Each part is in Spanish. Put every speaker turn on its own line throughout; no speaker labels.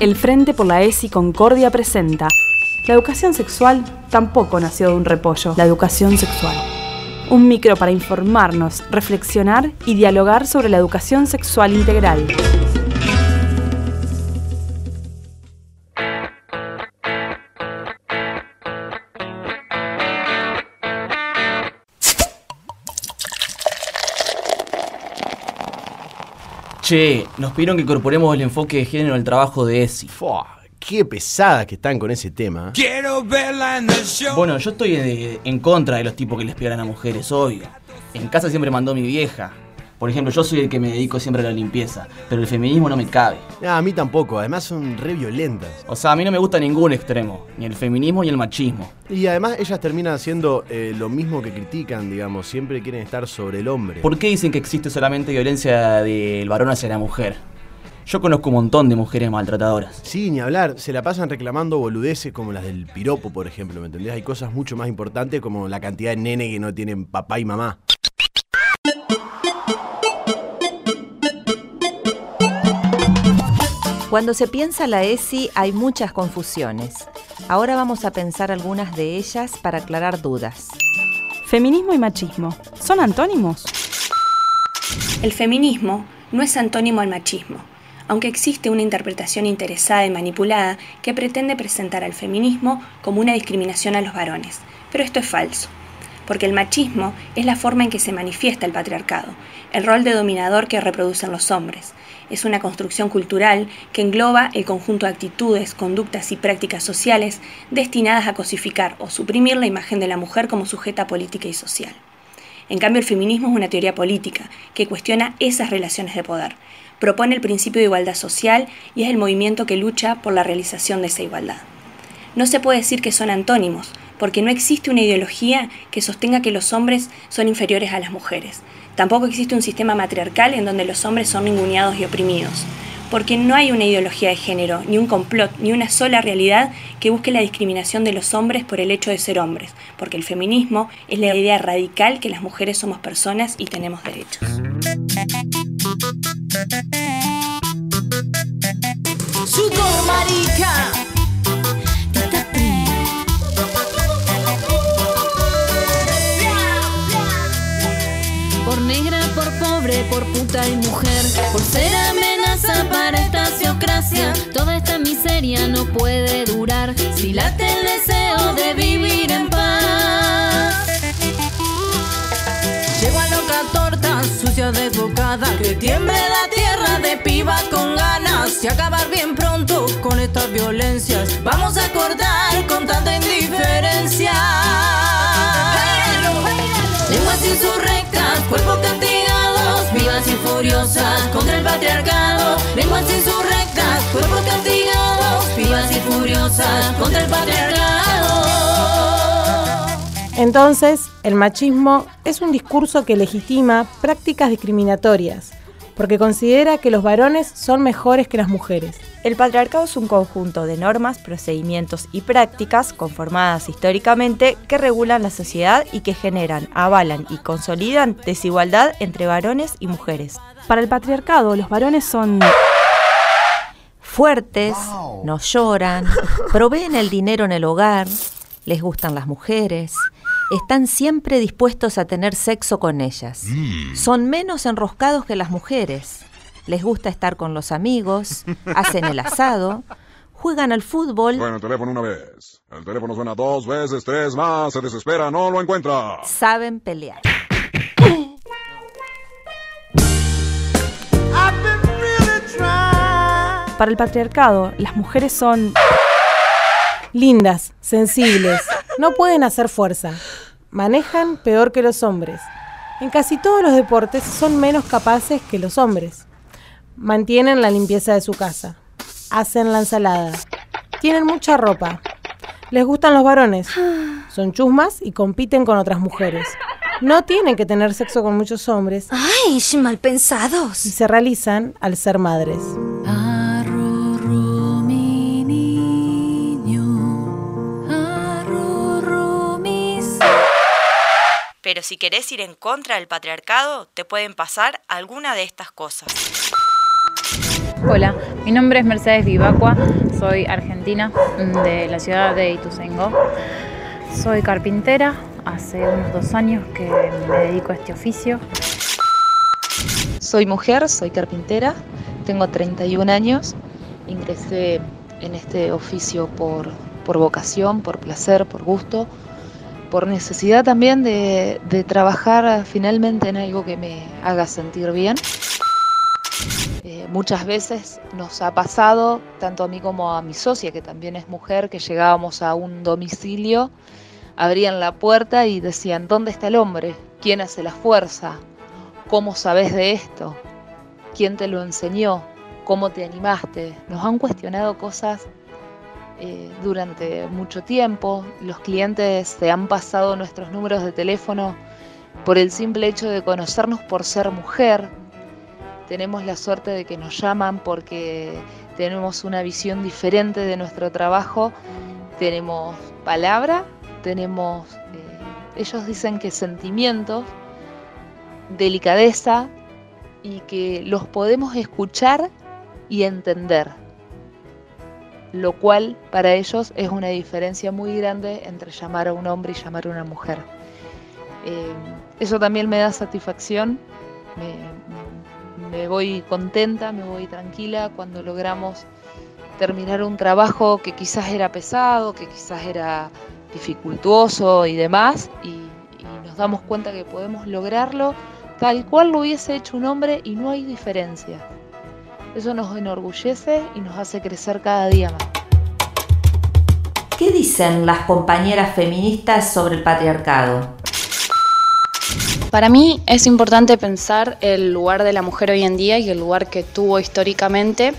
El Frente por la ESI Concordia presenta La educación sexual tampoco nació de un repollo. La educación sexual. Un micro para informarnos, reflexionar y dialogar sobre la educación sexual integral.
Che, nos pidieron que incorporemos el enfoque de género al trabajo de ESI.
Fua, qué pesadas que están con ese tema.
Quiero verla en el show.
Bueno, yo estoy en contra de los tipos que les pegan a mujeres, obvio. En casa siempre mandó mi vieja. Por ejemplo, yo soy el que me dedico siempre a la limpieza, pero el feminismo no me cabe.
Ah, a mí tampoco, además son re violentas.
O sea, a mí no me gusta ningún extremo, ni el feminismo ni el machismo.
Y además ellas terminan haciendo eh, lo mismo que critican, digamos, siempre quieren estar sobre el hombre.
¿Por qué dicen que existe solamente violencia del varón hacia la mujer? Yo conozco un montón de mujeres maltratadoras.
Sí, ni hablar, se la pasan reclamando boludeces como las del piropo, por ejemplo, ¿me entendés? Hay cosas mucho más importantes como la cantidad de nene que no tienen papá y mamá.
Cuando se piensa la ESI hay muchas confusiones. Ahora vamos a pensar algunas de ellas para aclarar dudas.
Feminismo y machismo. ¿Son antónimos?
El feminismo no es antónimo al machismo, aunque existe una interpretación interesada y manipulada que pretende presentar al feminismo como una discriminación a los varones. Pero esto es falso, porque el machismo es la forma en que se manifiesta el patriarcado, el rol de dominador que reproducen los hombres. Es una construcción cultural que engloba el conjunto de actitudes, conductas y prácticas sociales destinadas a cosificar o suprimir la imagen de la mujer como sujeta política y social. En cambio, el feminismo es una teoría política que cuestiona esas relaciones de poder, propone el principio de igualdad social y es el movimiento que lucha por la realización de esa igualdad. No se puede decir que son antónimos, porque no existe una ideología que sostenga que los hombres son inferiores a las mujeres. Tampoco existe un sistema matriarcal en donde los hombres son ninguneados y oprimidos, porque no hay una ideología de género, ni un complot, ni una sola realidad que busque la discriminación de los hombres por el hecho de ser hombres, porque el feminismo es la idea radical que las mujeres somos personas y tenemos derechos.
Sudor, marica.
Mujer, por ser amenaza para esta sociocracia. Toda esta miseria no puede durar si late el deseo de vivir en paz.
Llego a loca torta, sucia desbocada. Que tiemble la tierra de piba con ganas. Y acabar bien pronto con estas violencias. Vamos a acordar con tanta indiferencia. Lenguas insurrectas, cuerpos y furiosas contra el patriarcado. Lenguas insurrectas, cuerpos castigados, vivas y furiosas contra el patriarcado.
Entonces, el machismo es un discurso que legitima prácticas discriminatorias, porque considera que los varones son mejores que las mujeres.
El patriarcado es un conjunto de normas, procedimientos y prácticas conformadas históricamente que regulan la sociedad y que generan, avalan y consolidan desigualdad entre varones y mujeres.
Para el patriarcado, los varones son...
Fuertes, no lloran, proveen el dinero en el hogar, les gustan las mujeres, están siempre dispuestos a tener sexo con ellas. Son menos enroscados que las mujeres. Les gusta estar con los amigos, hacen el asado, juegan al fútbol,
Bueno, el teléfono una vez. El teléfono suena dos veces, tres más. Se desespera, no lo encuentra.
saben pelear.
Para el patriarcado, las mujeres son...
Lindas, sensibles, no pueden hacer fuerza, manejan peor que los hombres. En casi todos los deportes son menos capaces que los hombres. Mantienen la limpieza de su casa, hacen la ensalada, tienen mucha ropa, les gustan los varones, son chusmas y compiten con otras mujeres. No tienen que tener sexo con muchos hombres
¡Ay, mal pensados!
y se realizan al ser madres.
Pero si querés ir en contra del patriarcado, te pueden pasar alguna de estas cosas.
Hola, mi nombre es Mercedes Vivacua, soy argentina de la ciudad de Ituzaingó. Soy carpintera, hace unos dos años que me dedico a este oficio.
Soy mujer, soy carpintera, tengo 31 años, ingresé en este oficio por, por vocación, por placer, por gusto, por necesidad también de, trabajar finalmente en algo que me haga sentir bien. Eh, muchas veces nos ha pasado, tanto a mí como a mi socia, que también es mujer, que llegábamos a un domicilio, abrían la puerta y decían, ¿dónde está el hombre? ¿Quién hace la fuerza? ¿Cómo sabes de esto? ¿Quién te lo enseñó? ¿Cómo te animaste? Nos han cuestionado cosas eh, durante mucho tiempo. Los clientes se han pasado nuestros números de teléfono por el simple hecho de conocernos por ser mujer, tenemos la suerte de que nos llaman porque tenemos una visión diferente de nuestro trabajo, tenemos palabra, tenemos, eh, ellos dicen que sentimientos, delicadeza y que los podemos escuchar y entender, lo cual para ellos es una diferencia muy grande entre llamar a un hombre y llamar a una mujer. Eh, eso también me da satisfacción, me, voy contenta, me voy tranquila cuando logramos terminar un trabajo que quizás era pesado, que quizás era dificultuoso y demás, y, y, nos damos cuenta que podemos lograrlo tal cual lo hubiese hecho un hombre y no hay diferencia. Eso nos enorgullece y nos hace crecer cada día más.
¿Qué dicen las compañeras feministas sobre el patriarcado?
Para mí es importante pensar el lugar de la mujer hoy en día y el lugar que tuvo históricamente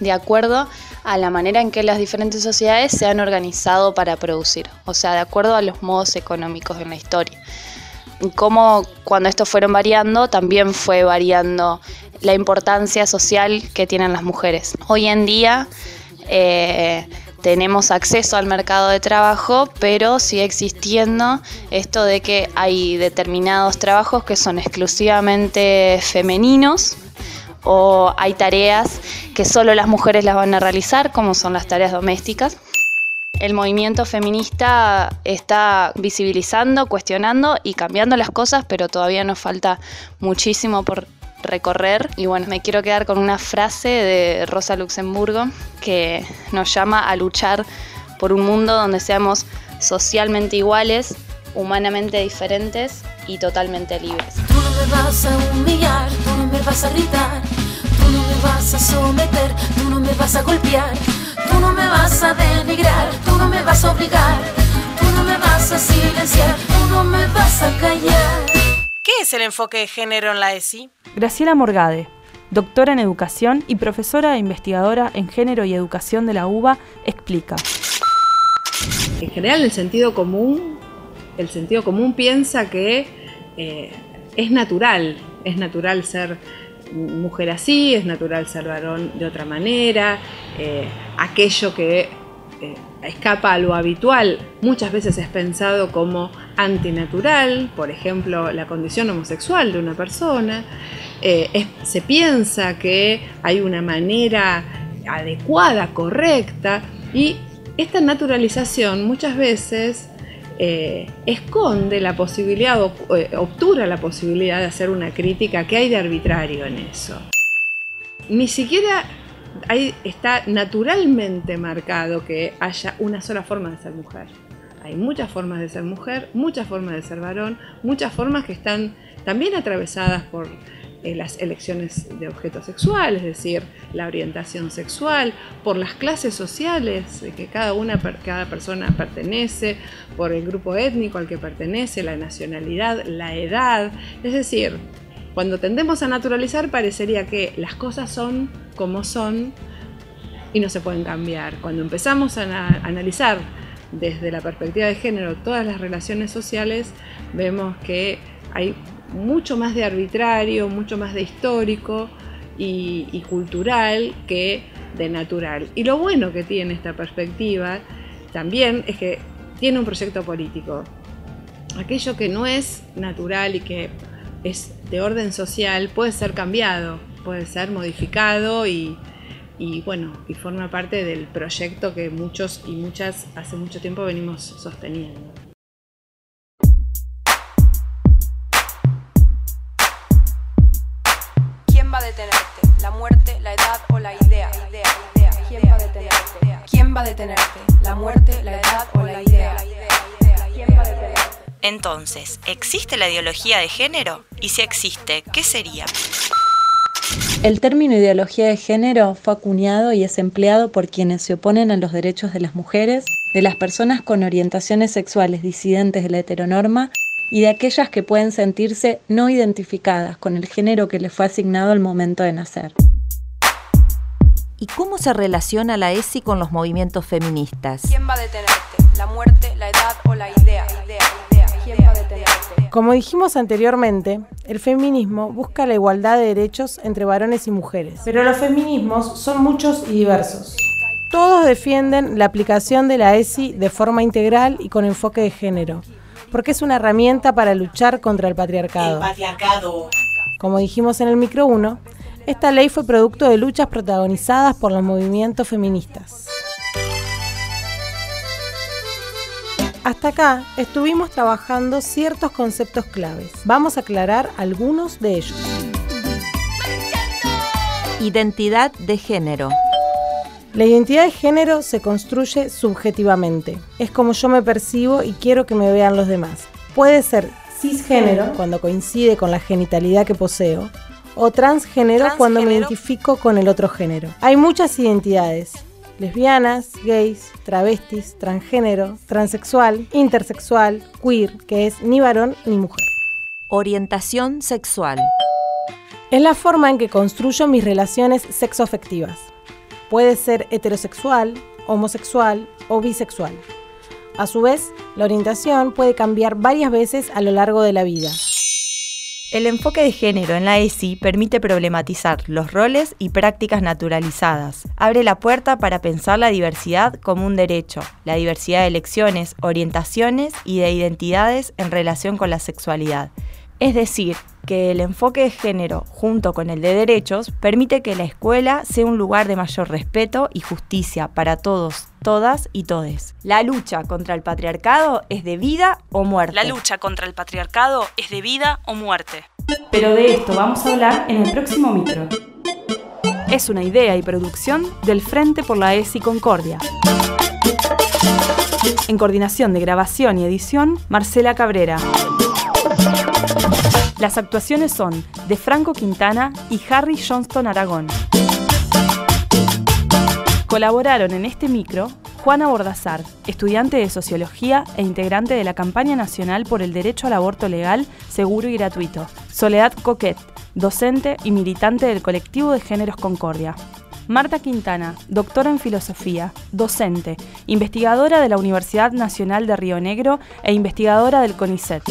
de acuerdo a la manera en que las diferentes sociedades se han organizado para producir, o sea, de acuerdo a los modos económicos en la historia. Y cómo cuando estos fueron variando, también fue variando la importancia social que tienen las mujeres. Hoy en día eh, tenemos acceso al mercado de trabajo, pero sigue existiendo esto de que hay determinados trabajos que son exclusivamente femeninos o hay tareas que solo las mujeres las van a realizar, como son las tareas domésticas. El movimiento feminista está visibilizando, cuestionando y cambiando las cosas, pero todavía nos falta muchísimo por recorrer. Y bueno, me quiero quedar con una frase de Rosa Luxemburgo que nos llama a luchar por un mundo donde seamos socialmente iguales, humanamente diferentes y totalmente libres.
Tú no me vas a humillar, tú no me vas a gritar, tú no me vas a someter, tú no me vas a golpear, tú no me vas a denigrar, tú no me vas a obligar, tú no me vas a silenciar, tú no me vas a callar.
¿Qué es el enfoque de género en la ESI?
Graciela Morgade, doctora en educación y profesora e investigadora en género y educación de la UBA, explica.
En general el sentido común, el sentido común piensa que eh, es natural, es natural ser mujer así, es natural ser varón de otra manera, eh, aquello que eh, escapa a lo habitual, muchas veces es pensado como antinatural, por ejemplo, la condición homosexual de una persona. Eh, se piensa que hay una manera adecuada, correcta, y esta naturalización muchas veces eh, esconde la posibilidad, o, eh, obtura la posibilidad de hacer una crítica que hay de arbitrario en eso. Ni siquiera ahí está naturalmente marcado que haya una sola forma de ser mujer. Hay muchas formas de ser mujer, muchas formas de ser varón, muchas formas que están también atravesadas por eh, las elecciones de objeto sexual, es decir, la orientación sexual, por las clases sociales que cada una, cada persona pertenece, por el grupo étnico al que pertenece, la nacionalidad, la edad, es decir, cuando tendemos a naturalizar parecería que las cosas son como son y no se pueden cambiar. Cuando empezamos a analizar desde la perspectiva de género todas las relaciones sociales, vemos que hay mucho más de arbitrario, mucho más de histórico y, cultural que de natural. Y lo bueno que tiene esta perspectiva también es que tiene un proyecto político. Aquello que no es natural y que es de orden social puede ser cambiado puede ser modificado y, y bueno, y forma parte del proyecto que muchos y muchas hace mucho tiempo venimos sosteniendo.
¿Quién va a detenerte? ¿La muerte, la edad o la idea? idea, idea. ¿Quién va a detenerte? ¿Quién va a detenerte? ¿La muerte, la edad o la idea? ¿Quién va a detenerte?
Entonces, ¿existe la ideología de género? Y si existe, ¿qué sería?
El término ideología de género fue acuñado y es empleado por quienes se oponen a los derechos de las mujeres, de las personas con orientaciones sexuales disidentes de la heteronorma y de aquellas que pueden sentirse no identificadas con el género que les fue asignado al momento de nacer.
¿Y cómo se relaciona la ESI con los movimientos feministas?
¿Quién va a detenerte? ¿La muerte, la edad o la
Como dijimos anteriormente, el feminismo busca la igualdad de derechos entre varones y mujeres. Pero los feminismos son muchos y diversos. Todos defienden la aplicación de la ESI de forma integral y con enfoque de género, porque es una herramienta para luchar contra el patriarcado.
patriarcado.
Como dijimos en el micro 1, esta ley fue producto de luchas protagonizadas por los movimientos feministas. Hasta acá estuvimos trabajando ciertos conceptos claves. Vamos a aclarar algunos de ellos.
Identidad de género.
La identidad de género se construye subjetivamente. Es como yo me percibo y quiero que me vean los demás. Puede ser cisgénero, cuando coincide con la genitalidad que poseo, o transgénero, cuando me identifico con el otro género. Hay muchas identidades. Lesbianas, gays, travestis, transgénero, transexual, intersexual, queer, que es ni varón ni mujer.
Orientación sexual.
Es la forma en que construyo mis relaciones sexoafectivas. Puede ser heterosexual, homosexual o bisexual. A su vez, la orientación puede cambiar varias veces a lo largo de la vida.
El enfoque de género en la ESI permite problematizar los roles y prácticas naturalizadas. Abre la puerta para pensar la diversidad como un derecho, la diversidad de elecciones, orientaciones y de identidades en relación con la sexualidad. Es decir, que el enfoque de género junto con el de derechos permite que la escuela sea un lugar de mayor respeto y justicia para todos, todas y todes. La lucha contra el patriarcado es de vida o muerte.
La lucha contra el patriarcado es de vida o muerte. Pero de esto vamos a hablar en el próximo micro. Es una idea y producción del Frente por la ESI Concordia. En coordinación de grabación y edición, Marcela Cabrera. Las actuaciones son de Franco Quintana y Harry Johnston Aragón. Colaboraron en este micro Juana Bordazar, estudiante de Sociología e integrante de la campaña nacional por el derecho al aborto legal, seguro y gratuito. Soledad Coquet, docente y militante del colectivo de Géneros Concordia. Marta Quintana, doctora en filosofía, docente, investigadora de la Universidad Nacional de Río Negro e investigadora del CONICET.